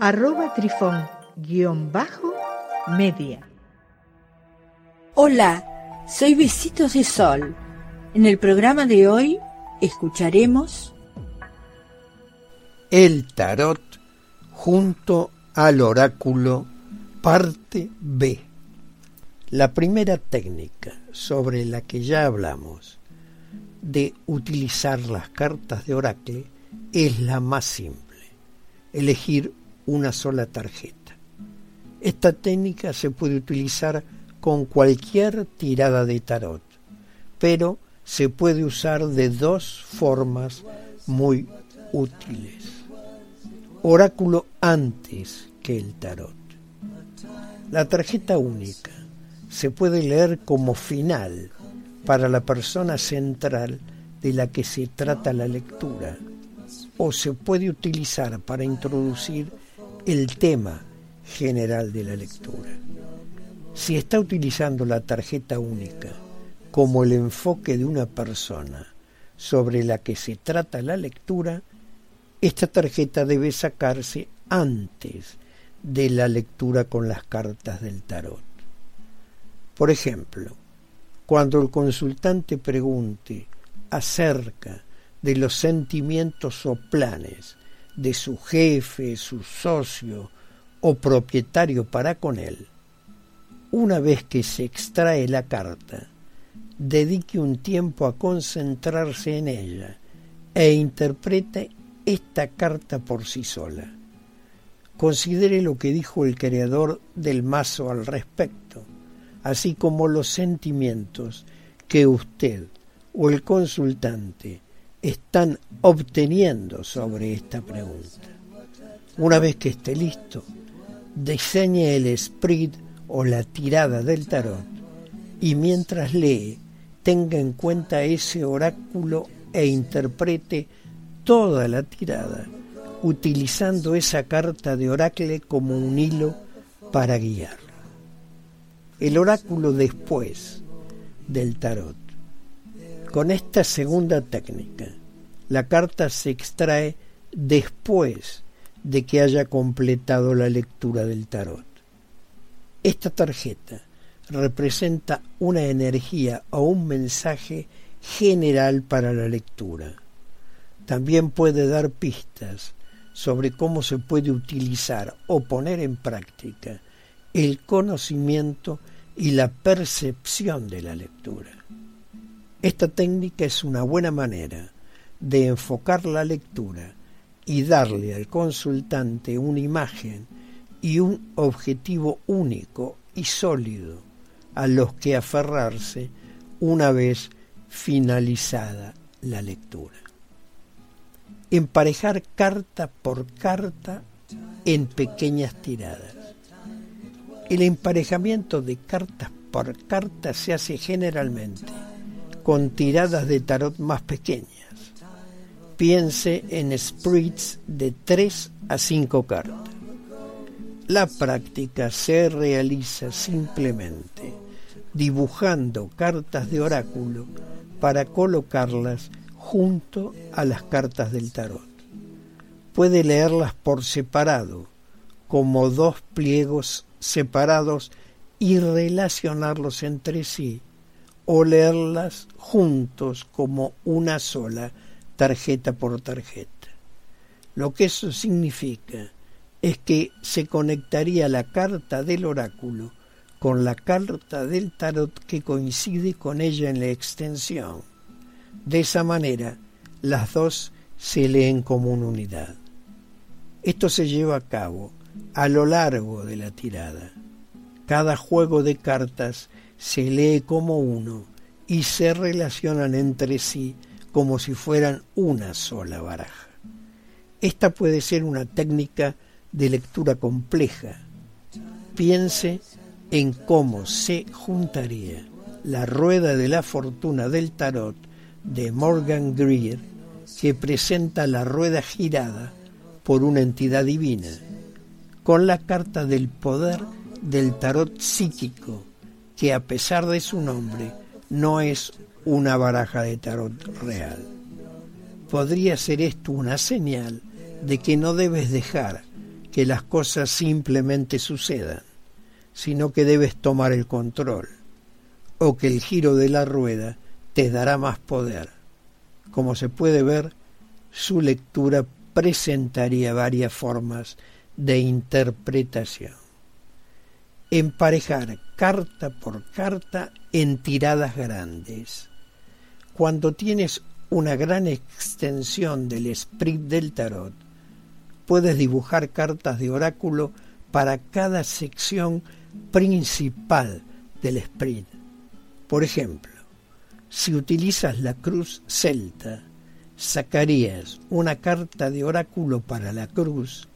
arroba trifón guion bajo media. Hola, soy Besitos de Sol. En el programa de hoy escucharemos El tarot junto al oráculo, parte B. La primera técnica sobre la que ya hablamos de utilizar las cartas de oráculo es la más simple. Elegir una sola tarjeta. Esta técnica se puede utilizar con cualquier tirada de tarot, pero se puede usar de dos formas muy útiles. Oráculo antes que el tarot. La tarjeta única se puede leer como final para la persona central de la que se trata la lectura o se puede utilizar para introducir el tema general de la lectura. Si está utilizando la tarjeta única como el enfoque de una persona sobre la que se trata la lectura, esta tarjeta debe sacarse antes de la lectura con las cartas del tarot. Por ejemplo, cuando el consultante pregunte acerca de los sentimientos o planes de su jefe, su socio o propietario para con él, una vez que se extrae la carta, dedique un tiempo a concentrarse en ella e interprete esta carta por sí sola. Considere lo que dijo el creador del mazo al respecto, así como los sentimientos que usted o el consultante están obteniendo sobre esta pregunta. Una vez que esté listo, diseñe el spread o la tirada del tarot y mientras lee, tenga en cuenta ese oráculo e interprete toda la tirada, utilizando esa carta de oráculo como un hilo para guiar. El oráculo después del tarot con esta segunda técnica, la carta se extrae después de que haya completado la lectura del tarot. Esta tarjeta representa una energía o un mensaje general para la lectura. También puede dar pistas sobre cómo se puede utilizar o poner en práctica el conocimiento y la percepción de la lectura. Esta técnica es una buena manera de enfocar la lectura y darle al consultante una imagen y un objetivo único y sólido a los que aferrarse una vez finalizada la lectura. Emparejar carta por carta en pequeñas tiradas. El emparejamiento de cartas por carta se hace generalmente tiradas de tarot más pequeñas. Piense en spreads de 3 a 5 cartas. La práctica se realiza simplemente dibujando cartas de oráculo para colocarlas junto a las cartas del tarot. Puede leerlas por separado, como dos pliegos separados y relacionarlos entre sí o leerlas juntos como una sola, tarjeta por tarjeta. Lo que eso significa es que se conectaría la carta del oráculo con la carta del tarot que coincide con ella en la extensión. De esa manera, las dos se leen como una unidad. Esto se lleva a cabo a lo largo de la tirada. Cada juego de cartas se lee como uno y se relacionan entre sí como si fueran una sola baraja. Esta puede ser una técnica de lectura compleja, Piense en cómo se juntaría la rueda de la fortuna del tarot de Morgan Greer que presenta la rueda girada por una entidad divina, con la carta del poder del tarot psíquico, que a pesar de su nombre no es una baraja de tarot real. Podría ser esto una señal de que no debes dejar que las cosas simplemente sucedan, sino que debes tomar el control, o que el giro de la rueda te dará más poder como se puede ver, su lectura presentaría varias formas de interpretación. Emparejar carta por carta en tiradas grandes. Cuando tienes una gran extensión del sprint del tarot, puedes dibujar cartas de oráculo para cada sección principal del sprint. Por ejemplo, si utilizas la cruz celta, sacarías una carta de oráculo para la cruz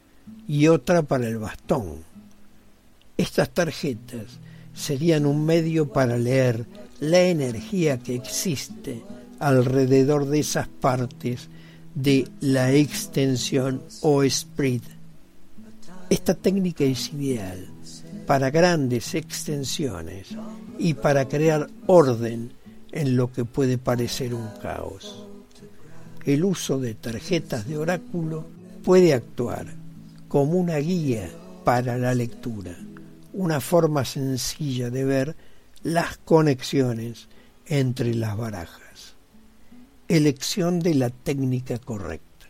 y otra para el bastón. Estas tarjetas serían un medio para leer la energía que existe alrededor de esas partes de la extensión o spread. Esta técnica es ideal para grandes extensiones y para crear orden en lo que puede parecer un caos. El uso de tarjetas de oráculo puede actuar como una guía para la lectura, una forma sencilla de ver las conexiones entre las barajas. Elección de la técnica correcta.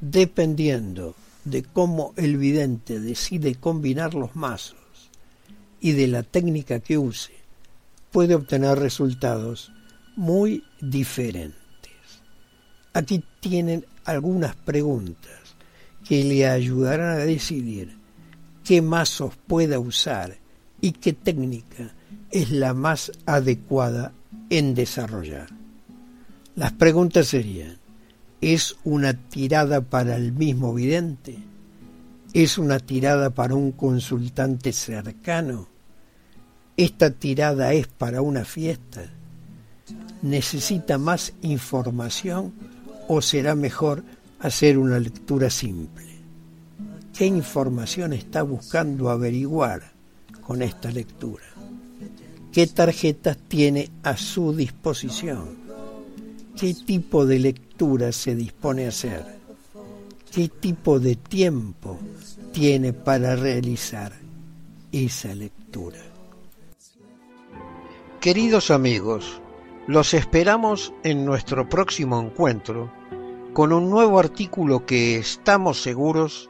Dependiendo de cómo el vidente decide combinar los mazos y de la técnica que use, puede obtener resultados muy diferentes. Aquí tienen algunas preguntas que le ayudarán a decidir qué mazos pueda usar y qué técnica es la más adecuada en desarrollar. Las preguntas serían, ¿es una tirada para el mismo vidente? ¿Es una tirada para un consultante cercano? esta tirada es para una fiesta, necesita más información o será mejor hacer una lectura simple. ¿Qué información está buscando averiguar con esta lectura? ¿Qué tarjetas tiene a su disposición? ¿Qué tipo de lectura se dispone a hacer? ¿Qué tipo de tiempo tiene para realizar esa lectura? Queridos amigos, los esperamos en nuestro próximo encuentro con un nuevo artículo que estamos seguros